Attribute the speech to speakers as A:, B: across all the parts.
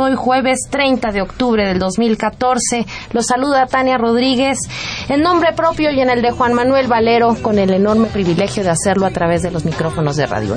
A: Hoy jueves 30 de octubre del 2014. Los saluda Tania Rodríguez en nombre propio y en el de Juan Manuel Valero con el enorme privilegio de hacerlo a través de los micrófonos de Radio.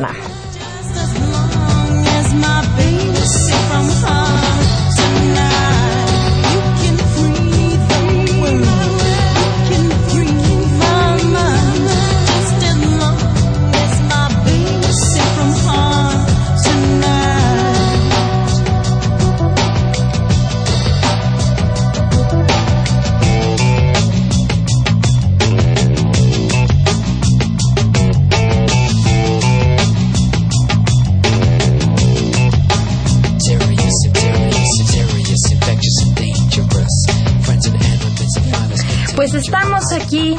A: Aquí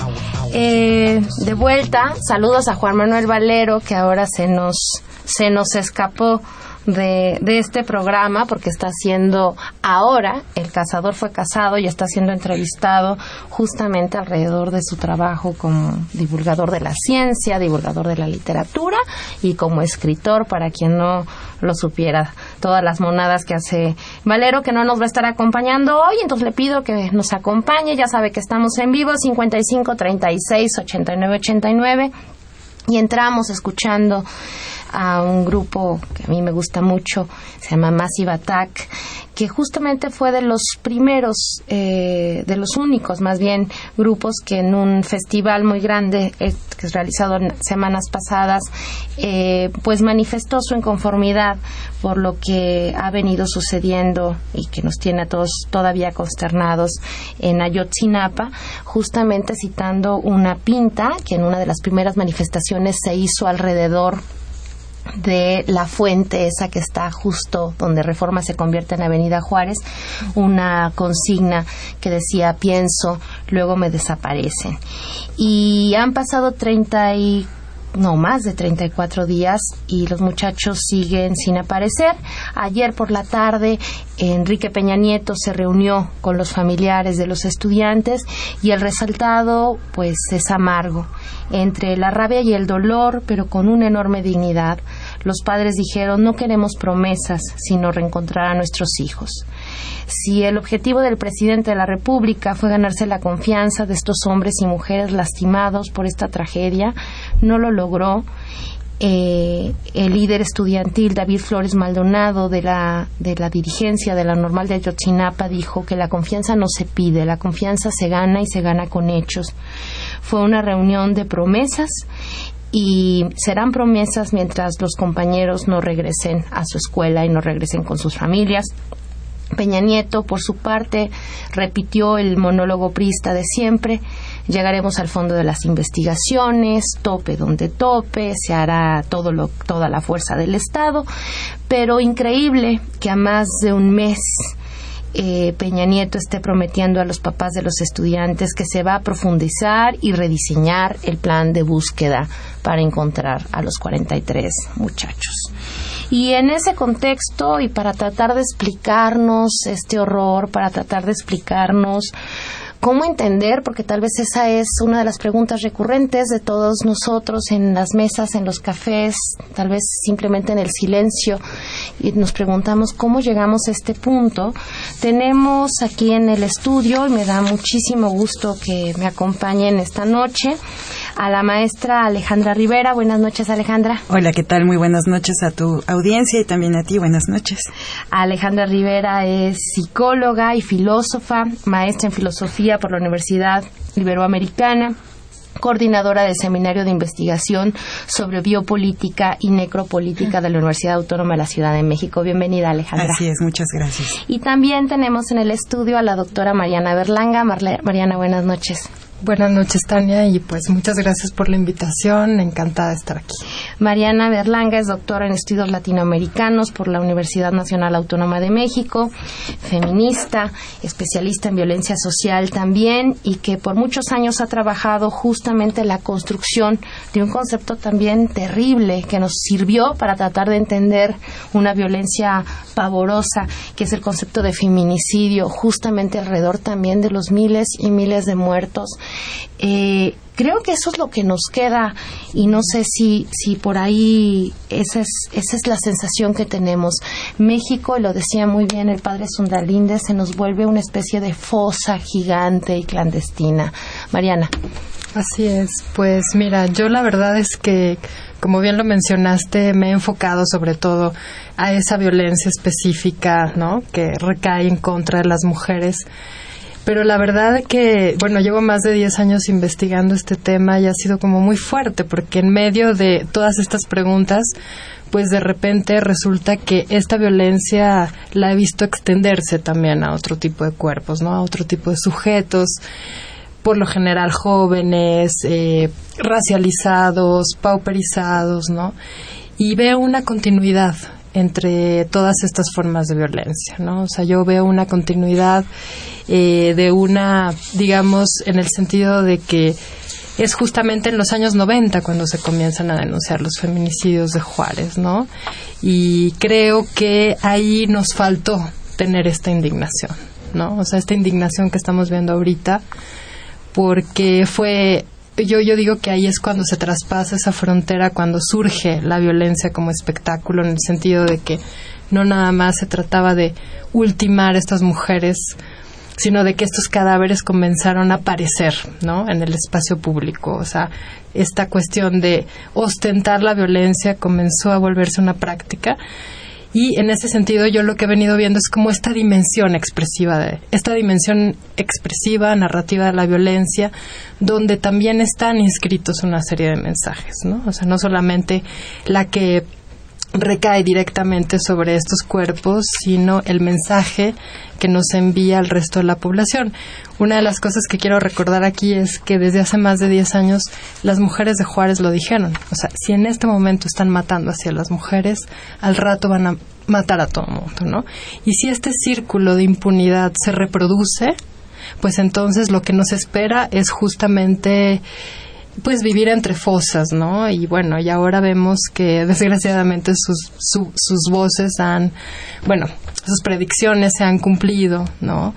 A: eh, de vuelta. Saludos a Juan Manuel Valero, que ahora se nos, se nos escapó de, de, este programa porque está siendo ahora, el cazador fue casado y está siendo entrevistado justamente alrededor de su trabajo como divulgador de la ciencia, divulgador de la literatura y como escritor, para quien no lo supiera, todas las monadas que hace Valero, que no nos va a estar acompañando hoy, entonces le pido que nos acompañe, ya sabe que estamos en vivo, 55 36 89 89 y entramos escuchando a un grupo que a mí me gusta mucho, se llama Massive Attack, que justamente fue de los primeros, eh, de los únicos más bien, grupos que en un festival muy grande eh, que es realizado en semanas pasadas, eh, pues manifestó su inconformidad por lo que ha venido sucediendo y que nos tiene a todos todavía consternados en Ayotzinapa, justamente citando una pinta que en una de las primeras manifestaciones se hizo alrededor de la fuente esa que está justo donde Reforma se convierte en Avenida Juárez, una consigna que decía pienso, luego me desaparecen. Y han pasado 30 y no más de 34 días y los muchachos siguen sin aparecer. Ayer por la tarde Enrique Peña Nieto se reunió con los familiares de los estudiantes y el resultado pues es amargo. Entre la rabia y el dolor, pero con una enorme dignidad, los padres dijeron no queremos promesas, sino reencontrar a nuestros hijos. Si el objetivo del presidente de la República fue ganarse la confianza de estos hombres y mujeres lastimados por esta tragedia, no lo logró. Eh, el líder estudiantil David Flores Maldonado de la, de la dirigencia de la normal de Ayotzinapa dijo que la confianza no se pide, la confianza se gana y se gana con hechos. Fue una reunión de promesas y serán promesas mientras los compañeros no regresen a su escuela y no regresen con sus familias. Peña Nieto, por su parte, repitió el monólogo prista de siempre. Llegaremos al fondo de las investigaciones, tope donde tope, se hará todo lo, toda la fuerza del Estado, pero increíble que a más de un mes eh, Peña Nieto esté prometiendo a los papás de los estudiantes que se va a profundizar y rediseñar el plan de búsqueda para encontrar a los 43 muchachos. Y en ese contexto y para tratar de explicarnos este horror, para tratar de explicarnos cómo entender, porque tal vez esa es una de las preguntas recurrentes de todos nosotros en las mesas, en los cafés, tal vez simplemente en el silencio, y nos preguntamos cómo llegamos a este punto. Tenemos aquí en el estudio, y me da muchísimo gusto que me acompañen esta noche, a la maestra Alejandra Rivera. Buenas noches, Alejandra.
B: Hola, ¿qué tal? Muy buenas noches a tu audiencia y también a ti. Buenas noches.
A: Alejandra Rivera es psicóloga y filósofa, maestra en filosofía por la Universidad Iberoamericana coordinadora del Seminario de Investigación sobre Biopolítica y Necropolítica de la Universidad Autónoma de la Ciudad de México. Bienvenida, Alejandra.
B: Así es, muchas gracias.
A: Y también tenemos en el estudio a la doctora Mariana Berlanga. Mariana, buenas noches.
C: Buenas noches, Tania, y pues muchas gracias por la invitación. Encantada de estar aquí.
A: Mariana Berlanga es doctora en estudios latinoamericanos por la Universidad Nacional Autónoma de México, feminista, especialista en violencia social también, y que por muchos años ha trabajado justamente en la construcción de un concepto también terrible que nos sirvió para tratar de entender una violencia pavorosa, que es el concepto de feminicidio, justamente alrededor también de los miles y miles de muertos eh, creo que eso es lo que nos queda y no sé si, si por ahí esa es, esa es la sensación que tenemos. México, lo decía muy bien el padre Sundalinde, se nos vuelve una especie de fosa gigante y clandestina. Mariana.
C: Así es, pues mira, yo la verdad es que, como bien lo mencionaste, me he enfocado sobre todo a esa violencia específica, ¿no? Que recae en contra de las mujeres pero la verdad que, bueno, llevo más de 10 años investigando este tema y ha sido como muy fuerte, porque en medio de todas estas preguntas, pues de repente resulta que esta violencia la he visto extenderse también a otro tipo de cuerpos, ¿no? A otro tipo de sujetos, por lo general jóvenes, eh, racializados, pauperizados, ¿no? Y veo una continuidad entre todas estas formas de violencia, ¿no? O sea, yo veo una continuidad eh, de una, digamos, en el sentido de que es justamente en los años 90 cuando se comienzan a denunciar los feminicidios de Juárez, ¿no? Y creo que ahí nos faltó tener esta indignación, ¿no? O sea, esta indignación que estamos viendo ahorita, porque fue yo, yo digo que ahí es cuando se traspasa esa frontera, cuando surge la violencia como espectáculo, en el sentido de que no nada más se trataba de ultimar a estas mujeres, sino de que estos cadáveres comenzaron a aparecer, ¿no? En el espacio público. O sea, esta cuestión de ostentar la violencia comenzó a volverse una práctica y en ese sentido yo lo que he venido viendo es como esta dimensión expresiva de esta dimensión expresiva narrativa de la violencia donde también están inscritos una serie de mensajes no o sea no solamente la que recae directamente sobre estos cuerpos, sino el mensaje que nos envía al resto de la población. Una de las cosas que quiero recordar aquí es que desde hace más de 10 años las mujeres de Juárez lo dijeron. O sea, si en este momento están matando hacia las mujeres, al rato van a matar a todo el mundo, ¿no? Y si este círculo de impunidad se reproduce, pues entonces lo que nos espera es justamente pues vivir entre fosas, ¿no? Y bueno, y ahora vemos que desgraciadamente sus, sus voces han, bueno, sus predicciones se han cumplido, ¿no?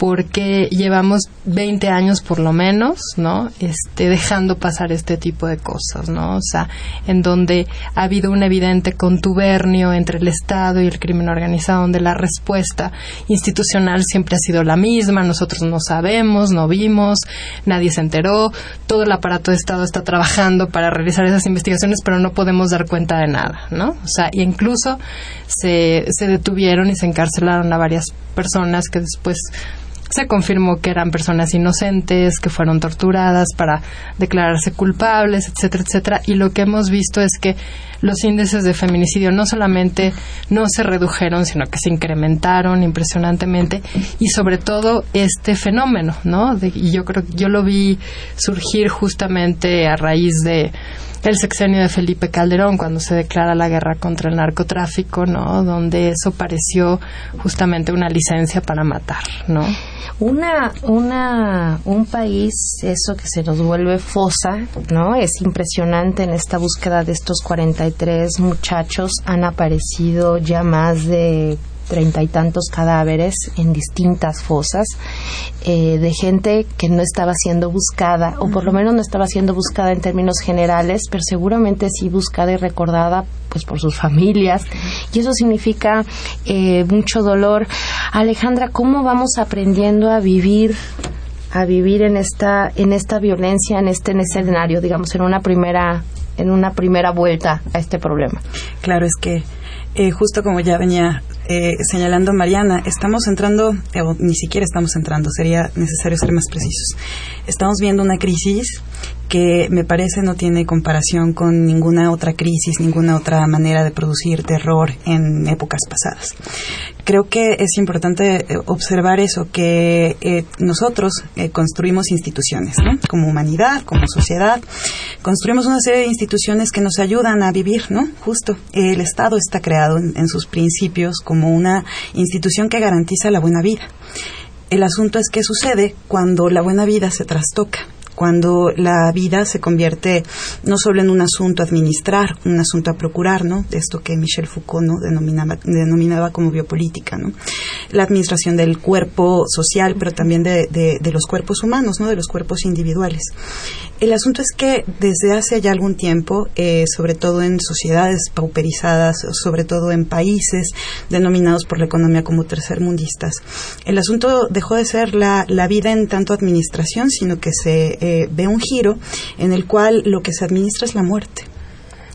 C: Porque llevamos 20 años por lo menos, ¿no? Este, dejando pasar este tipo de cosas, ¿no? O sea, en donde ha habido un evidente contubernio entre el Estado y el crimen organizado, donde la respuesta institucional siempre ha sido la misma, nosotros no sabemos, no vimos, nadie se enteró, todo el aparato de Estado está trabajando para realizar esas investigaciones, pero no podemos dar cuenta de nada, ¿no? O sea, y incluso se, se detuvieron y se encarcelaron a varias personas que después se confirmó que eran personas inocentes, que fueron torturadas para declararse culpables, etcétera, etcétera. Y lo que hemos visto es que los índices de feminicidio no solamente no se redujeron, sino que se incrementaron impresionantemente. Y sobre todo este fenómeno, ¿no? y yo creo que yo lo vi surgir justamente a raíz de el sexenio de Felipe Calderón cuando se declara la guerra contra el narcotráfico, ¿no? Donde eso pareció justamente una licencia para matar, ¿no?
A: Una, una, un país, eso que se nos vuelve fosa, ¿no? Es impresionante en esta búsqueda de estos 42 43 muchachos han aparecido ya más de treinta y tantos cadáveres en distintas fosas eh, de gente que no estaba siendo buscada, o por lo menos no estaba siendo buscada en términos generales, pero seguramente sí buscada y recordada pues por sus familias y eso significa eh, mucho dolor. Alejandra, ¿cómo vamos aprendiendo a vivir a vivir en esta en esta violencia en este escenario, digamos en una primera en una primera vuelta a este problema?
B: Claro, es que eh, justo como ya venía eh, señalando Mariana, estamos entrando, eh, o ni siquiera estamos entrando, sería necesario ser más precisos. Estamos viendo una crisis que me parece no tiene comparación con ninguna otra crisis, ninguna otra manera de producir terror en épocas pasadas. Creo que es importante eh, observar eso, que eh, nosotros eh, construimos instituciones, ¿no? como humanidad, como sociedad, construimos una serie de instituciones que nos ayudan a vivir, ¿no? Justo, el Estado está creado en sus principios como una institución que garantiza la buena vida. El asunto es qué sucede cuando la buena vida se trastoca cuando la vida se convierte no solo en un asunto a administrar, un asunto a procurar, ¿no? Esto que Michel Foucault ¿no? denominaba, denominaba como biopolítica, ¿no? La administración del cuerpo social, pero también de, de, los cuerpos humanos, ¿no? De los cuerpos individuales. El asunto es que desde hace ya algún tiempo, eh, sobre todo en sociedades pauperizadas, sobre todo en países denominados por la economía como tercermundistas, el asunto dejó de ser la, la vida en tanto administración, sino que se eh, ve un giro en el cual lo que se administra es la muerte.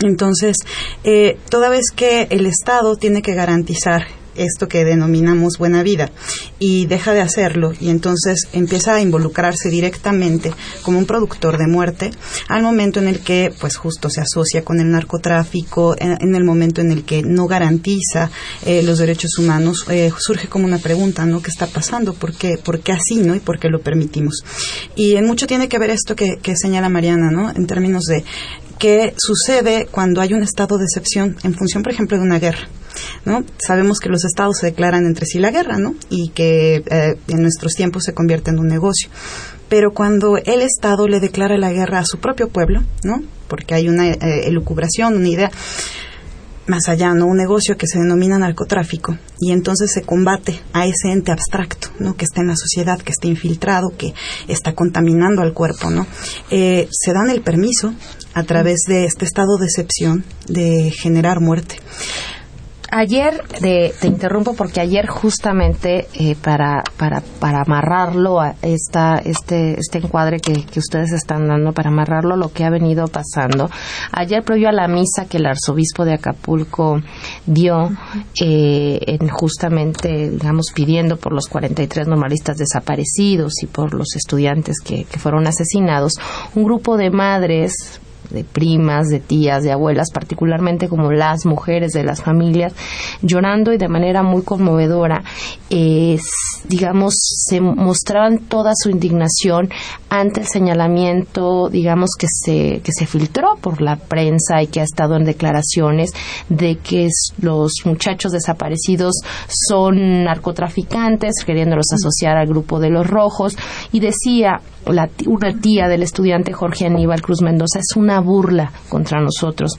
B: Entonces, eh, toda vez que el Estado tiene que garantizar esto que denominamos buena vida. Y deja de hacerlo y entonces empieza a involucrarse directamente como un productor de muerte al momento en el que pues justo se asocia con el narcotráfico en, el momento en el que no garantiza eh, los derechos humanos eh, surge como una pregunta no qué está pasando por qué por qué así no y por qué lo permitimos y en mucho tiene que ver esto que, que señala Mariana no en términos de qué sucede cuando hay un estado de excepción en función por ejemplo de una guerra ¿no? Sabemos que los estados se declaran entre sí la guerra, ¿no? Y que eh, en nuestros tiempos se convierte en un negocio. Pero cuando el Estado le declara la guerra a su propio pueblo, ¿no? Porque hay una eh, elucubración, una idea más allá, ¿no? Un negocio que se denomina narcotráfico y entonces se combate a ese ente abstracto, ¿no? Que está en la sociedad, que está infiltrado, que está contaminando al cuerpo, ¿no? Eh, se dan el permiso a través de este estado de excepción de generar muerte
A: ayer te interrumpo porque ayer justamente eh, para, para, para amarrarlo a esta, este, este encuadre que, que, ustedes están dando, para amarrarlo lo que ha venido pasando, ayer previo a la misa que el arzobispo de Acapulco dio, eh, en justamente, digamos, pidiendo por los 43 normalistas desaparecidos y por los estudiantes que, que fueron asesinados, un grupo de madres de primas, de tías, de abuelas, particularmente como las mujeres de las familias, llorando y de manera muy conmovedora, digamos, se mostraban toda su indignación ante el señalamiento, digamos, que se, que se filtró por la prensa y que ha estado en declaraciones de que los muchachos desaparecidos son narcotraficantes, queriéndolos asociar al grupo de los rojos, y decía la, una tía del estudiante Jorge Aníbal Cruz Mendoza, es una burla contra nosotros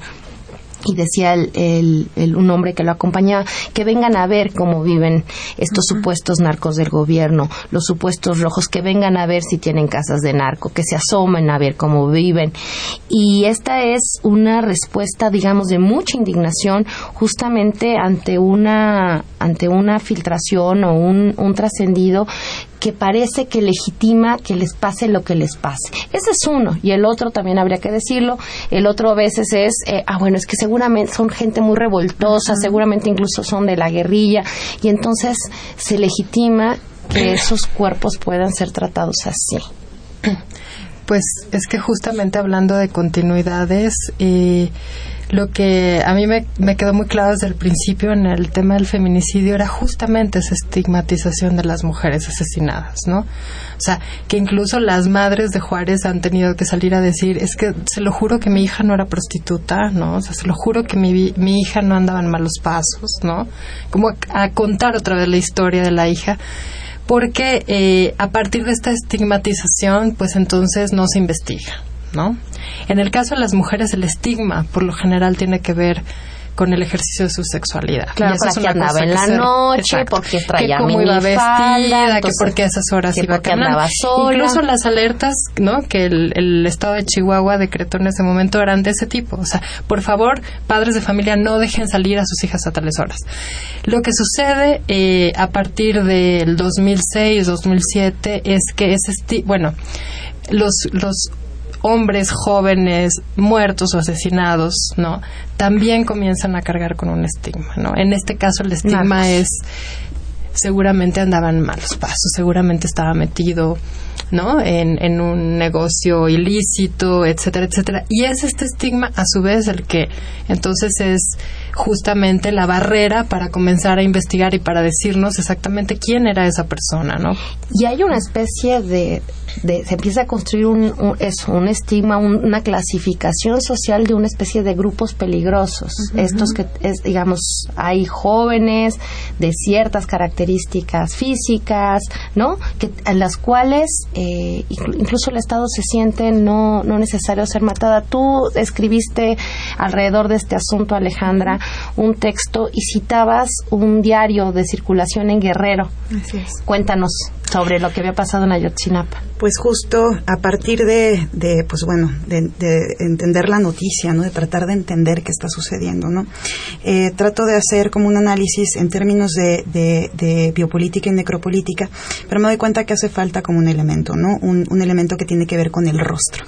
A: y decía el, un hombre que lo acompañaba que vengan a ver cómo viven estos supuestos narcos del gobierno, los supuestos rojos, que vengan a ver si tienen casas de narco, que se asomen a ver cómo viven. Y esta es una respuesta, digamos, de mucha indignación justamente ante una, ante una filtración o un, un trascendido que parece que legitima que les pase lo que les pase. Ese es uno. Y el otro también habría que decirlo. El otro a veces es, eh, ah, bueno, es que seguramente son gente muy revoltosa, seguramente incluso son de la guerrilla. Y entonces se legitima que esos cuerpos puedan ser tratados así.
C: Pues es que justamente hablando de continuidades, eh, lo que a mí me, quedó muy claro desde el principio en el tema del feminicidio era justamente esa estigmatización de las mujeres asesinadas, ¿no? O sea, que incluso las madres de Juárez han tenido que salir a decir, es que se lo juro que mi hija no era prostituta, ¿no? O sea, se lo juro que mi, mi hija no andaba en malos pasos, ¿no? Como a, contar otra vez la historia de la hija porque eh, a partir de esta estigmatización, pues entonces no se investiga, ¿no? En el caso de las mujeres, el estigma, por lo general, tiene que ver con el ejercicio de su sexualidad.
A: Claro,
C: Y eso
A: porque andaba en la noche, porque traía
C: que cómo iba vestida, que porque a esas horas
A: que
C: iba
A: porque andaba sola.
C: Incluso las alertas, ¿no? Que el, el estado de Chihuahua decretó en ese momento eran de ese tipo. O sea, por favor, padres de familia, no dejen salir a sus hijas a tales horas. Lo que sucede eh, a partir del 2006, 2007 es que ese bueno, los los hombres jóvenes muertos o asesinados, ¿no? También comienzan a cargar con un estigma, ¿no? En este caso el estigma
A: Narcos.
C: es seguramente andaba en malos pasos, seguramente estaba metido, ¿no? En, en un negocio ilícito, etcétera, etcétera. Y es este estigma, a su vez, el que entonces es justamente la barrera para comenzar a investigar y para decirnos exactamente quién era esa persona, ¿no?
A: Y hay una especie de, de- se empieza a construir un, un, eso, un estigma, un- una clasificación social de una especie de grupos peligrosos. Estos que, es, digamos, hay jóvenes de ciertas características físicas, ¿no? Que, a las cuales eh, inclu- incluso el Estado se siente no, no necesario ser matada. Tú escribiste alrededor de este asunto, Alejandra, un texto y citabas un diario de circulación en Guerrero.
B: Así es.
A: Cuéntanos sobre lo que había pasado en Ayotzinapa.
B: Pues justo a partir de, de, pues bueno, de, de entender la noticia, ¿no? De tratar de entender qué está sucediendo, ¿no? Eh, trato de hacer como un análisis en términos de, biopolítica y necropolítica, pero me doy cuenta que hace falta como un elemento, ¿no? Un, un elemento que tiene que ver con el rostro.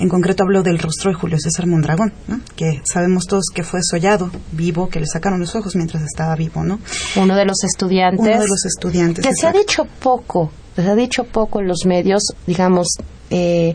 B: En concreto hablo del rostro de Julio César Mondragón, ¿no? Que sabemos todos que fue sollado, vivo, que le sacaron los ojos mientras estaba vivo, ¿no?
A: Uno de los estudiantes.
B: Uno de los estudiantes.
A: Que se ha dicho poco, se ha dicho poco en los medios, digamos, eh,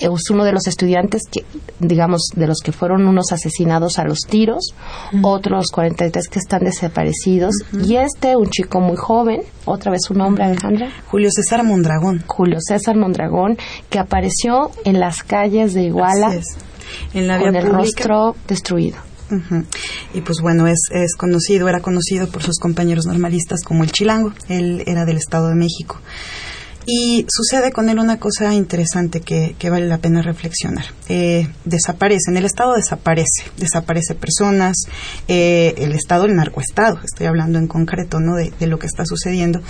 A: es uno de los estudiantes que, digamos, de los que fueron unos asesinados a los tiros, otros 43 que están desaparecidos, y este, un chico muy joven, otra vez su nombre, Alejandra,
B: Julio César Mondragón.
A: Julio César Mondragón, que apareció en las calles de Iguala.
B: En la
A: con el
B: pública.
A: rostro destruido.
B: Y pues bueno, es, es conocido, era conocido por sus compañeros normalistas como el Chilango. Él era del Estado de México. Y sucede con él una cosa interesante que, que vale la pena reflexionar. Eh, desaparece, en el Estado desaparece, desaparece personas, eh, el Estado, el narcoestado, estoy hablando en concreto ¿no? de, de lo que está sucediendo.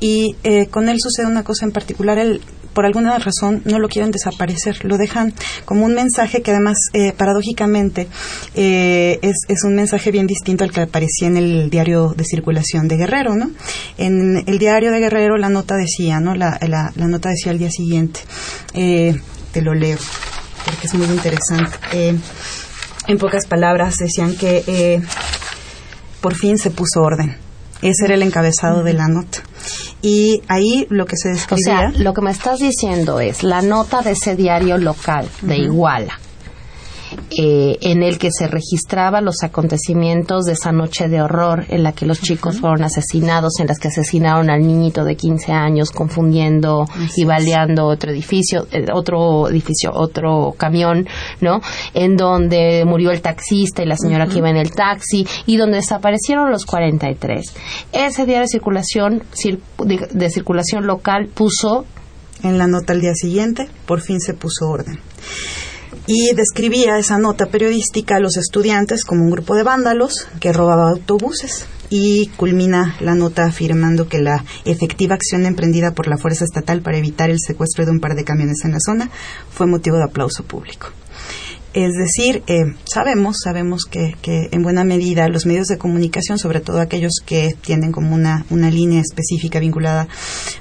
B: Y eh, con él sucede una cosa en particular, él por alguna razón no lo quieren desaparecer, lo dejan como un mensaje que además, eh, paradójicamente, eh, es, es un mensaje bien distinto al que aparecía en el diario de circulación de Guerrero, ¿no? En el diario de Guerrero la nota decía, ¿no? La, la, la nota decía al día siguiente, eh, te lo leo, porque es muy interesante. Eh, en pocas palabras decían que eh, por fin se puso orden. Ese era el encabezado de la nota. Y ahí lo que se
A: O
B: describía...
A: sea, lo que me estás diciendo es la nota de ese diario local de Iguala, eh, en el que se registraban los acontecimientos de esa noche de horror en la que los chicos fueron asesinados, en las que asesinaron al niñito de 15 años confundiendo y baleando otro edificio, eh, otro edificio, otro camión, ¿no? En donde murió el taxista y la señora que iba en el taxi y donde desaparecieron los 43. Ese diario de circulación cir- de, de circulación local puso
B: en la nota al día siguiente, por fin se puso orden. Y describía esa nota periodística a los estudiantes como un grupo de vándalos que robaba autobuses. Y culmina la nota afirmando que la efectiva acción emprendida por la Fuerza Estatal para evitar el secuestro de un par de camiones en la zona fue motivo de aplauso público. Es decir, eh, sabemos, sabemos que, que en buena medida los medios de comunicación, sobre todo aquellos que tienen como una, una línea específica vinculada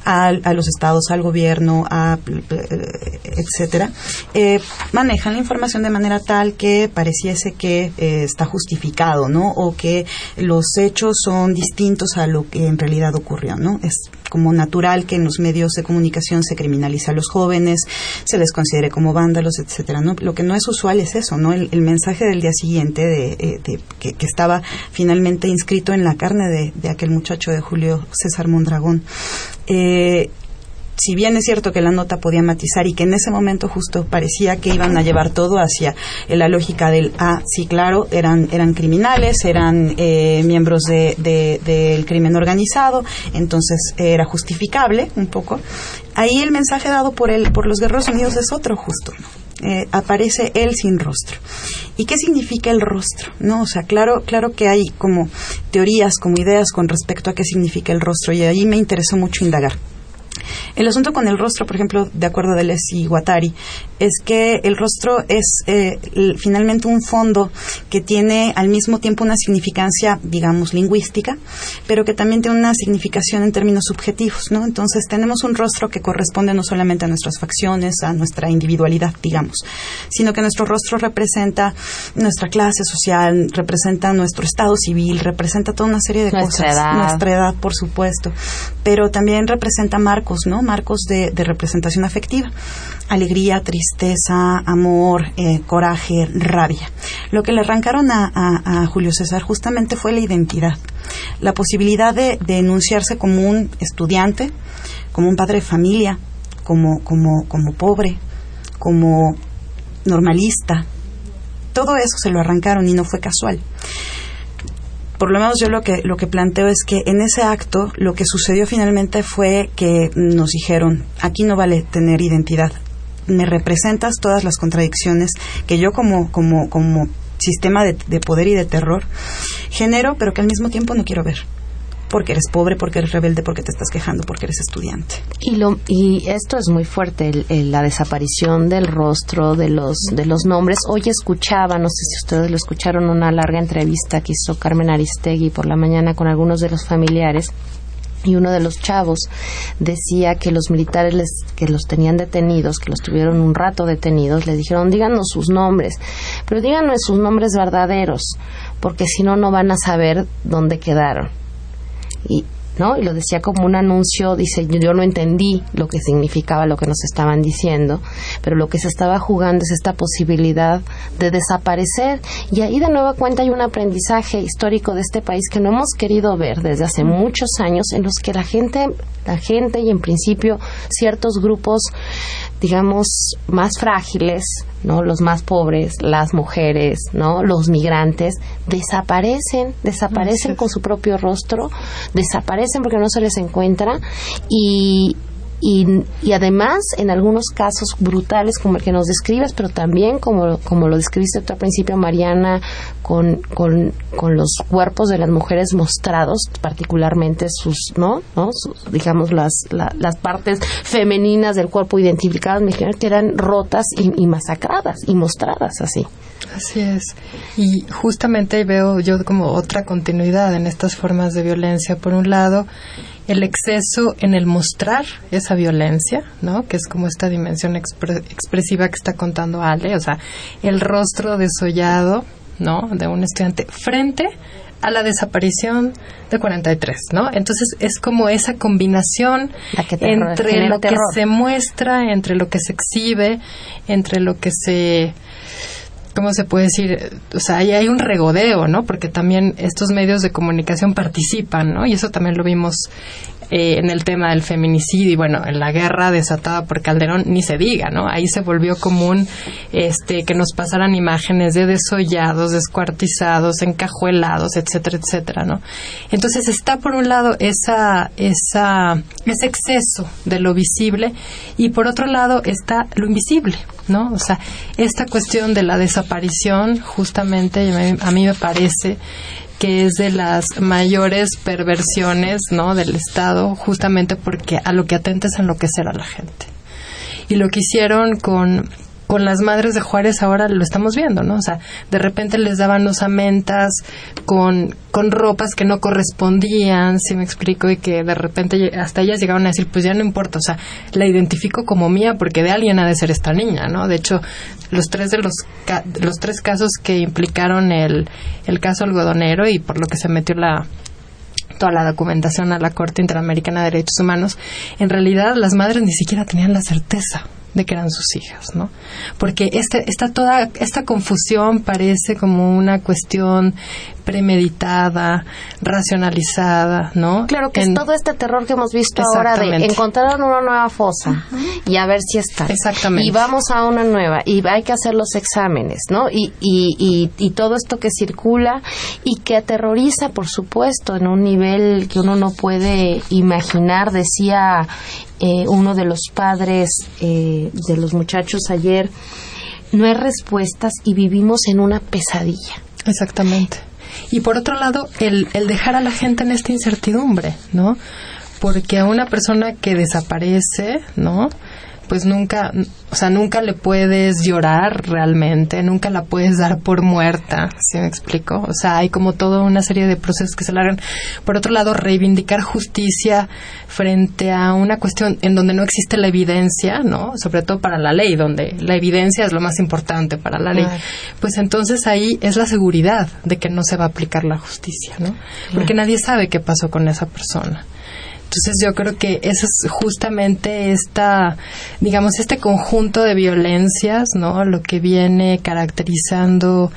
B: a, a los estados, al gobierno, a, eh, etcétera, eh, manejan la información de manera tal que pareciese que eh, está justificado, ¿no? O que los hechos son distintos a lo que en realidad ocurrió, ¿no? Es como natural que en los medios de comunicación se criminalice a los jóvenes, se les considere como vándalos, etcétera, ¿no? Lo que no es usual es eso, ¿no? El, mensaje del día siguiente de, eh, de- que, estaba finalmente inscrito en la carne de, de aquel muchacho de Julio César Mondragón. Eh, si bien es cierto que la nota podía matizar y que en ese momento justo parecía que iban a llevar todo hacia eh, la lógica del ah sí claro eran eran criminales eran eh, miembros de, de- del crimen organizado entonces era justificable un poco ahí el mensaje dado por el por los guerreros unidos es otro justo ¿no? Eh, aparece él sin rostro. ¿Y qué significa el rostro? No, o sea, claro, claro que hay como teorías, como ideas con respecto a qué significa el rostro y ahí me interesó mucho indagar. El asunto con el rostro, por ejemplo, de acuerdo a Deleuze y Guattari, es que el rostro es eh, finalmente un fondo que tiene al mismo tiempo una significancia, digamos, lingüística, pero que también tiene una significación en términos subjetivos, ¿no? Entonces tenemos un rostro que corresponde no solamente a nuestras facciones, a nuestra individualidad, digamos, sino que nuestro rostro representa nuestra clase social, representa nuestro estado civil, representa toda una serie de cosas, nuestra edad, por supuesto, pero también representa marcos, ¿no? Marcos de, representación afectiva. Alegría, tristeza, amor, eh, coraje, rabia. Lo que le arrancaron a, Julio César justamente fue la identidad. La posibilidad de, enunciarse como un estudiante, como un padre de familia, como, como, como pobre, como normalista. Todo eso se lo arrancaron y no fue casual por lo menos yo lo que, lo que planteo es que en ese acto lo que sucedió finalmente fue que nos dijeron, aquí no vale tener identidad, me representas todas las contradicciones que yo como, como, como sistema de, de poder y de terror genero, pero que al mismo tiempo no quiero ver porque eres pobre, porque eres rebelde, porque te estás quejando, porque eres estudiante.
A: Y, lo, y esto es muy fuerte, la desaparición del rostro, de los, de los nombres. Hoy escuchaba, no sé si ustedes lo escucharon, una larga entrevista que hizo Carmen Aristegui por la mañana con algunos de los familiares y uno de los chavos decía que los militares que los tenían detenidos, que los tuvieron un rato detenidos, le dijeron díganos sus nombres, pero díganos sus nombres verdaderos, porque si no no van a saber dónde quedaron y ¿no? Y lo decía como un anuncio, dice, yo no entendí lo que significaba lo que nos estaban diciendo, pero lo que se estaba jugando es esta posibilidad de desaparecer. Y ahí de nueva cuenta hay un aprendizaje histórico de este país que no hemos querido ver desde hace muchos años, en los que la gente, la gente y en principio ciertos grupos, digamos, más frágiles, ¿no? Los más pobres, las mujeres, ¿no? Los migrantes desaparecen, desaparecen con su propio rostro, desaparecen porque no se les encuentra y y, y, además en algunos casos brutales como el que nos describes, pero también como, como lo describiste tú al principio, Mariana, con, con, con los cuerpos de las mujeres mostrados, particularmente sus, ¿no? ¿No? digamos, las, las partes femeninas del cuerpo identificadas que eran rotas y, y masacradas y mostradas así.
C: Así es. Y justamente veo yo como otra continuidad en estas formas de violencia. Por un lado, el exceso en el mostrar esa violencia, ¿no? Que es como esta dimensión expresiva que está contando Ale, o sea, el rostro desollado, ¿no? De un estudiante frente a la desaparición de 43, ¿no? Entonces es como esa combinación entre lo que se muestra, entre lo que se exhibe, entre lo que se ¿cómo se puede decir? O sea, ahí hay un regodeo, ¿no? Porque también estos medios de comunicación participan, ¿no? Y eso también lo vimos eh, en el tema del feminicidio y bueno, en la guerra desatada por Calderón ni se diga, ¿no? Ahí se volvió común este que nos pasaran imágenes de desollados, descuartizados, encajuelados, etcétera, etcétera, ¿no? Entonces está por un lado esa esa ese exceso de lo visible y por otro lado está lo invisible, ¿no? O sea, esta cuestión de la desaparición justamente a mí me parece que es de las mayores perversiones ¿no? del Estado, justamente porque a lo que atenta es enloquecer a la gente. Y lo que hicieron con con las madres de Juárez ahora lo estamos viendo, ¿no? O sea, de repente les daban osamentas con, con ropas que no correspondían, si me explico, y que de repente hasta ellas llegaban a decir, pues ya no importa, o sea, la identifico como mía porque de alguien ha de ser esta niña, ¿no? De hecho, los tres de los, los tres casos que implicaron el, el caso algodonero y por lo que se metió la, toda la documentación a la Corte Interamericana de Derechos Humanos, en realidad las madres ni siquiera tenían la certeza de que eran sus hijas, ¿no? Porque este, esta, toda esta confusión parece como una cuestión premeditada, racionalizada, ¿no?
A: Claro que es todo este terror que hemos visto ahora de encontrar una nueva fosa y a ver si está.
C: Exactamente.
A: Y vamos a una nueva y hay que hacer los exámenes, ¿no? Y, y, y, y todo esto que circula y que aterroriza, por supuesto, en un nivel que uno no puede imaginar, decía eh, uno de los padres eh, de los muchachos ayer, no hay respuestas y vivimos en una pesadilla.
C: Exactamente. Y por otro lado, el, el dejar a la gente en esta incertidumbre, ¿no? Porque a una persona que desaparece, ¿no? Pues nunca, o sea, nunca le puedes llorar realmente, nunca la puedes dar por muerta, ¿sí me explico? O sea, hay como toda una serie de procesos que se largan. Por otro lado, reivindicar justicia frente a una cuestión en donde no existe la evidencia, ¿no? Sobre todo para la ley, donde la evidencia es lo más importante para la ley. Pues entonces ahí es la seguridad de que no se va a aplicar la justicia, ¿no? Porque nadie sabe qué pasó con esa persona. Entonces yo creo que eso es justamente esta, digamos, este conjunto de violencias, ¿no? Lo que viene caracterizando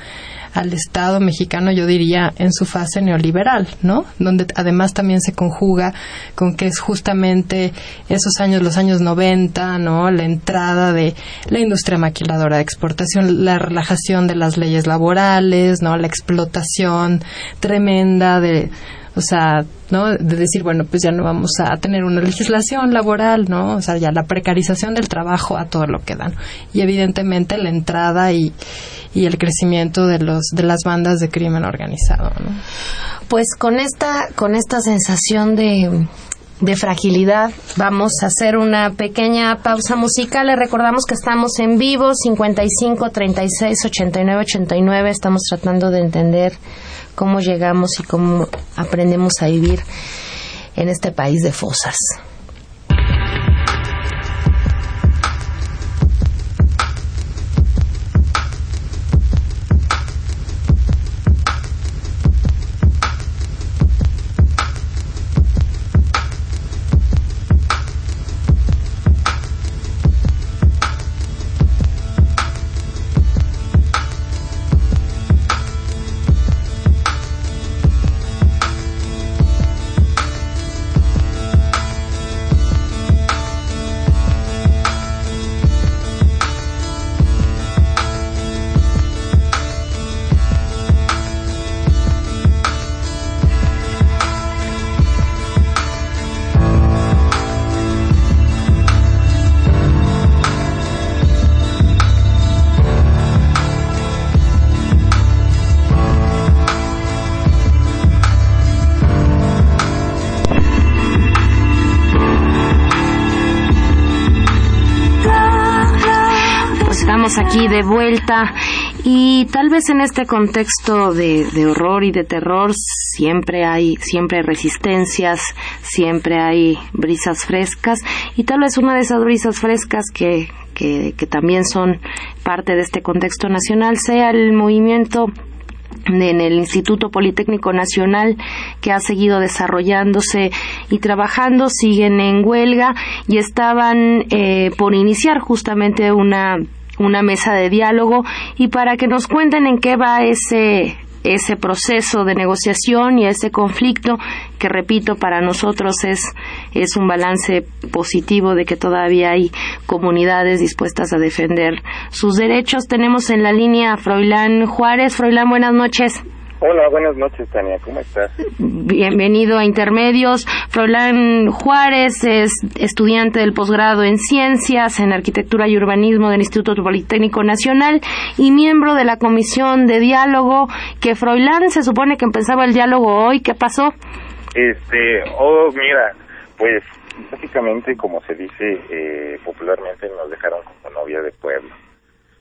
C: al Estado mexicano, yo diría, en su fase neoliberal, ¿no? Donde además también se conjuga con que es justamente esos años, los años 90, ¿no? La entrada de la industria maquiladora de exportación, la relajación de las leyes laborales, ¿no? La explotación tremenda de o sea, ¿no? De decir, bueno, pues ya no vamos a tener una legislación laboral, ¿no? O sea, ya la precarización del trabajo a todo lo que dan. Y evidentemente la entrada y, y el crecimiento de los de las bandas de crimen organizado, ¿no?
A: Pues con esta con esta sensación de de fragilidad. Vamos a hacer una pequeña pausa musical. Le recordamos que estamos en vivo 55 36 89 89. Estamos tratando de entender cómo llegamos y cómo aprendemos a vivir en este país de fosas. Aquí de vuelta y tal vez en este contexto de, horror y de terror siempre hay siempre resistencias, siempre hay brisas frescas y tal vez una de esas brisas frescas que, que, que también son parte de este contexto nacional sea el movimiento en el Instituto Politécnico Nacional que ha seguido desarrollándose y trabajando, siguen en huelga y estaban eh, por iniciar justamente una una mesa de diálogo y para que nos cuenten en qué va ese ese proceso de negociación y ese conflicto que repito para nosotros es es un balance positivo de que todavía hay comunidades dispuestas a defender sus derechos. Tenemos en la línea a Froilán Juárez. Froilán, buenas noches.
D: Hola, buenas noches, Tania, ¿cómo estás?
A: Bienvenido a Intermedios. Froilán Juárez es estudiante del posgrado en Ciencias, en Arquitectura y Urbanismo del Instituto Politécnico Nacional y miembro de la Comisión de Diálogo, que Froilán se supone que empezaba el diálogo hoy. ¿Qué pasó?
D: Este, oh, mira, pues básicamente, como se dice eh, popularmente, nos dejaron como novia de pueblo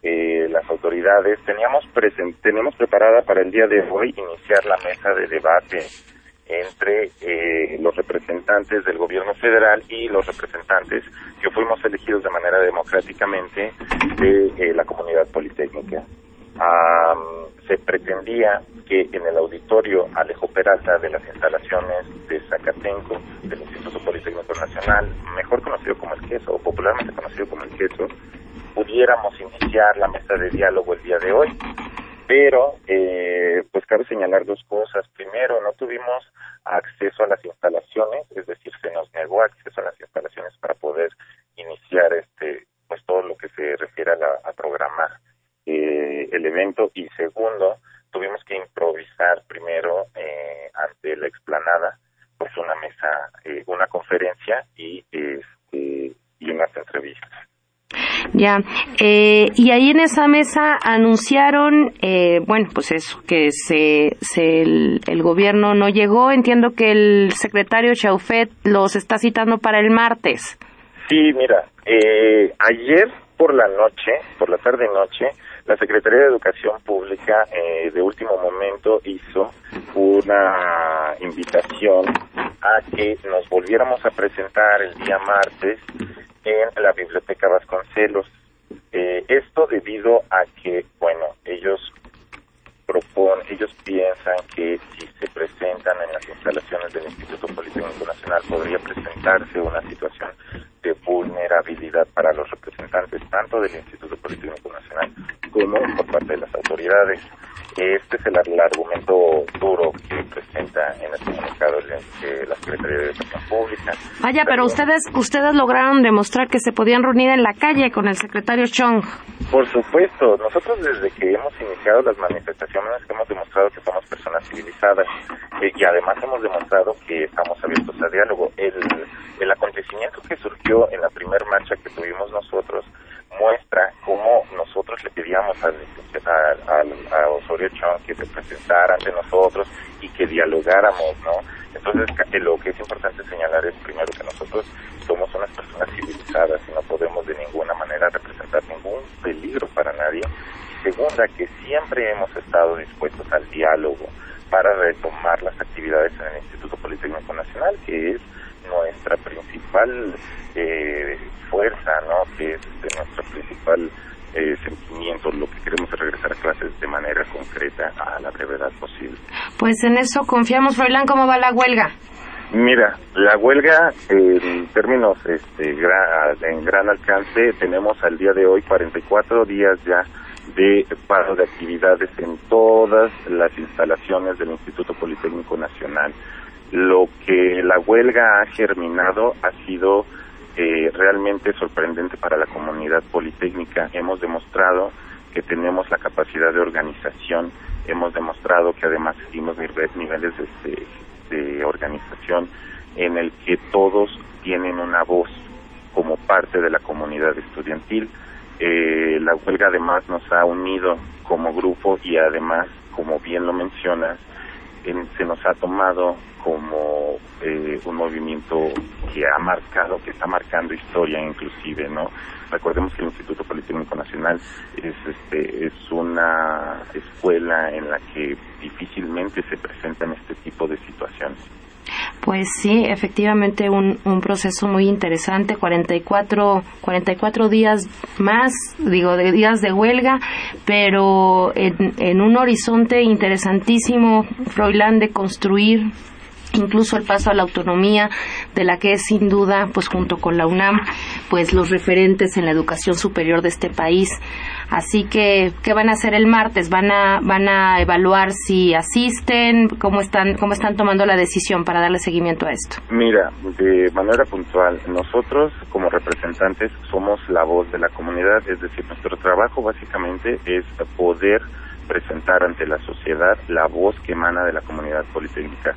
D: eh, las autoridades, teníamos, tenemos preparada para el día de hoy iniciar la mesa de debate entre eh, los representantes del gobierno federal y los representantes que fuimos elegidos de manera democráticamente de eh, la comunidad politécnica. se pretendía que en el auditorio Alejo Peralta de las instalaciones de Zacatenco, del Instituto Politécnico Nacional, mejor conocido como el Queso, o popularmente conocido como el Queso, pudiéramos iniciar la mesa de diálogo el día de hoy. Pero, eh, pues cabe señalar dos cosas. Primero, no tuvimos acceso a las instalaciones, es decir, se nos negó acceso a las instalaciones para poder iniciar este, pues todo lo que se refiere a, programar eh, el evento. Y segundo, tuvimos que improvisar primero eh, ante la explanada, pues una mesa, una conferencia y, este, y unas entrevistas.
A: Ya, eh, y ahí en esa mesa anunciaron, eh, bueno, pues eso, que el, gobierno no llegó. Entiendo que el secretario Chaufet los está citando para el martes.
D: Sí, mira, eh, ayer por la noche, por la tarde-noche, la Secretaría de Educación Pública eh, de último momento hizo una invitación a que nos volviéramos a presentar el día martes en la Biblioteca Vasconcelos. Eh, esto debido a que, bueno, ellos proponen, ellos piensan que si se presentan en las instalaciones del Instituto Politécnico Nacional podría presentarse una situación de vulnerabilidad para los representantes tanto del Instituto Politécnico Nacional como por parte de las autoridades. Este es el, el argumento duro que presenta en el comunicado de la Secretaría de Educación Pública.
A: Vaya, pero ustedes ustedes lograron demostrar que se podían reunir en la calle con el secretario Chong.
D: Por supuesto, nosotros desde que hemos iniciado las manifestaciones hemos demostrado que somos personas civilizadas eh, y además hemos demostrado que estamos abiertos a diálogo. El, el acontecimiento que surgió en la primera marcha que tuvimos nosotros muestra cómo nosotros le pedíamos al, a Osorio Chong que se presentara ante nosotros y que dialogáramos, ¿no? Entonces, lo que es importante señalar es primero que nosotros somos unas personas civilizadas y no podemos de ninguna manera representar ningún peligro para nadie. Segunda, que siempre hemos estado dispuestos al diálogo para retomar las actividades en el Instituto Politécnico Nacional, que es nuestra principal eh, fuerza, ¿no? Que es este, nuestro principal eh, sentimiento. Lo que queremos es regresar a clases de manera concreta a la brevedad posible.
A: Pues en eso confiamos, Froilán. ¿Cómo va la huelga?
D: Mira, la huelga en términos este, gran, en gran alcance tenemos al día de hoy 44 días ya de paro de actividades en todas las instalaciones del Instituto Politécnico Nacional. Lo que la huelga ha germinado ha sido eh, realmente sorprendente para la comunidad politécnica. Hemos demostrado que tenemos la capacidad de organización, hemos demostrado que además seguimos niveles de, de organización en el que todos tienen una voz como parte de la comunidad estudiantil. Eh, la huelga además nos ha unido como grupo y además, como bien lo mencionas, en, se nos ha tomado como eh, un movimiento que ha marcado, que está marcando historia inclusive, ¿no? Recordemos que el Instituto Politécnico Nacional es, este, es una escuela en la que difícilmente se presentan este tipo de situaciones.
A: Pues sí, efectivamente un, un proceso muy interesante, 44, 44 días más, digo, de días de huelga, pero en, en un horizonte interesantísimo, Froilán, de construir incluso el paso a la autonomía de la que es sin duda pues junto con la UNAM pues los referentes en la educación superior de este país así que qué van a hacer el martes van a van a evaluar si asisten cómo están cómo están tomando la decisión para darle seguimiento a esto
D: mira de manera puntual nosotros como representantes somos la voz de la comunidad es decir nuestro trabajo básicamente es poder presentar ante la sociedad la voz que emana de la comunidad politécnica.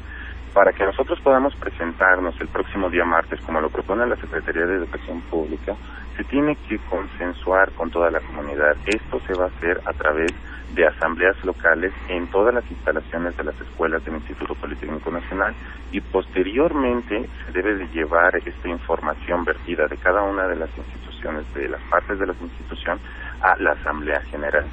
D: Para que nosotros podamos presentarnos el próximo día martes, como lo propone la Secretaría de Educación Pública, se tiene que consensuar con toda la comunidad. Esto se va a hacer a través de asambleas locales en todas las instalaciones de las escuelas del Instituto Politécnico Nacional y posteriormente se debe de llevar esta información vertida de cada una de las instituciones, de las partes de la institución, a la Asamblea General.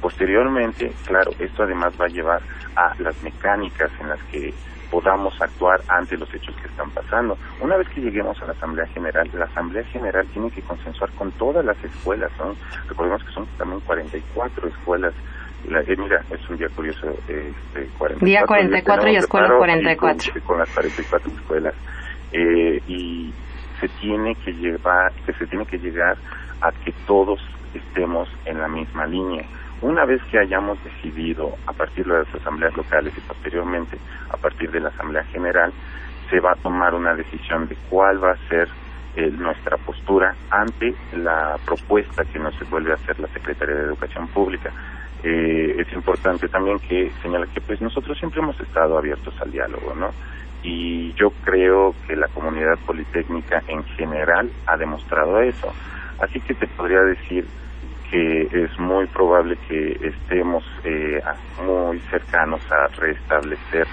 D: Posteriormente, claro, esto además va a llevar a las mecánicas en las que podamos actuar ante los hechos que están pasando. Una vez que lleguemos a la Asamblea General, la Asamblea General tiene que consensuar con todas las escuelas, ¿no? Recordemos que son también 44 escuelas. La, eh, mira, es un día curioso. Este, 44
A: día 44 y escuela 44.
D: Y con, con, las 44 escuelas. Eh, y se tiene que llevar, que se tiene que llegar a que todos estemos en la misma línea una vez que hayamos decidido a partir de las asambleas locales y posteriormente a partir de la asamblea general, se va a tomar una decisión de cuál va a ser eh, nuestra postura ante la propuesta que nos vuelve a hacer la Secretaría de Educación Pública. Eh, es importante también que señala que pues nosotros siempre hemos estado abiertos al diálogo, ¿no? Y yo creo que la comunidad politécnica en general ha demostrado eso Así que te podría decir que es muy probable que estemos eh, muy cercanos a restablecer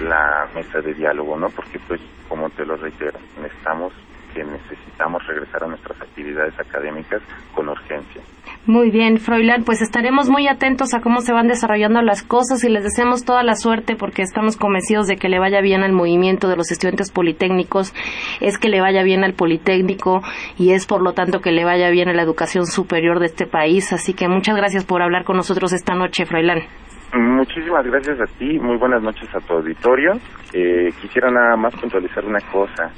D: la mesa de diálogo, ¿no? Porque pues, como te lo reitero, necesitamos que necesitamos regresar a nuestras actividades académicas con urgencia.
A: Muy bien, Froilán, pues estaremos muy atentos a cómo se van desarrollando las cosas y les deseamos toda la suerte porque estamos convencidos de que le vaya bien al movimiento de los estudiantes politécnicos, es que le vaya bien al Politécnico y es por lo tanto que le vaya bien a la educación superior de este país. Así que muchas gracias por hablar con nosotros esta noche, Froilán.
D: Muchísimas gracias a ti, muy buenas noches a tu auditorio. Eh, quisiera nada más puntualizar una cosa.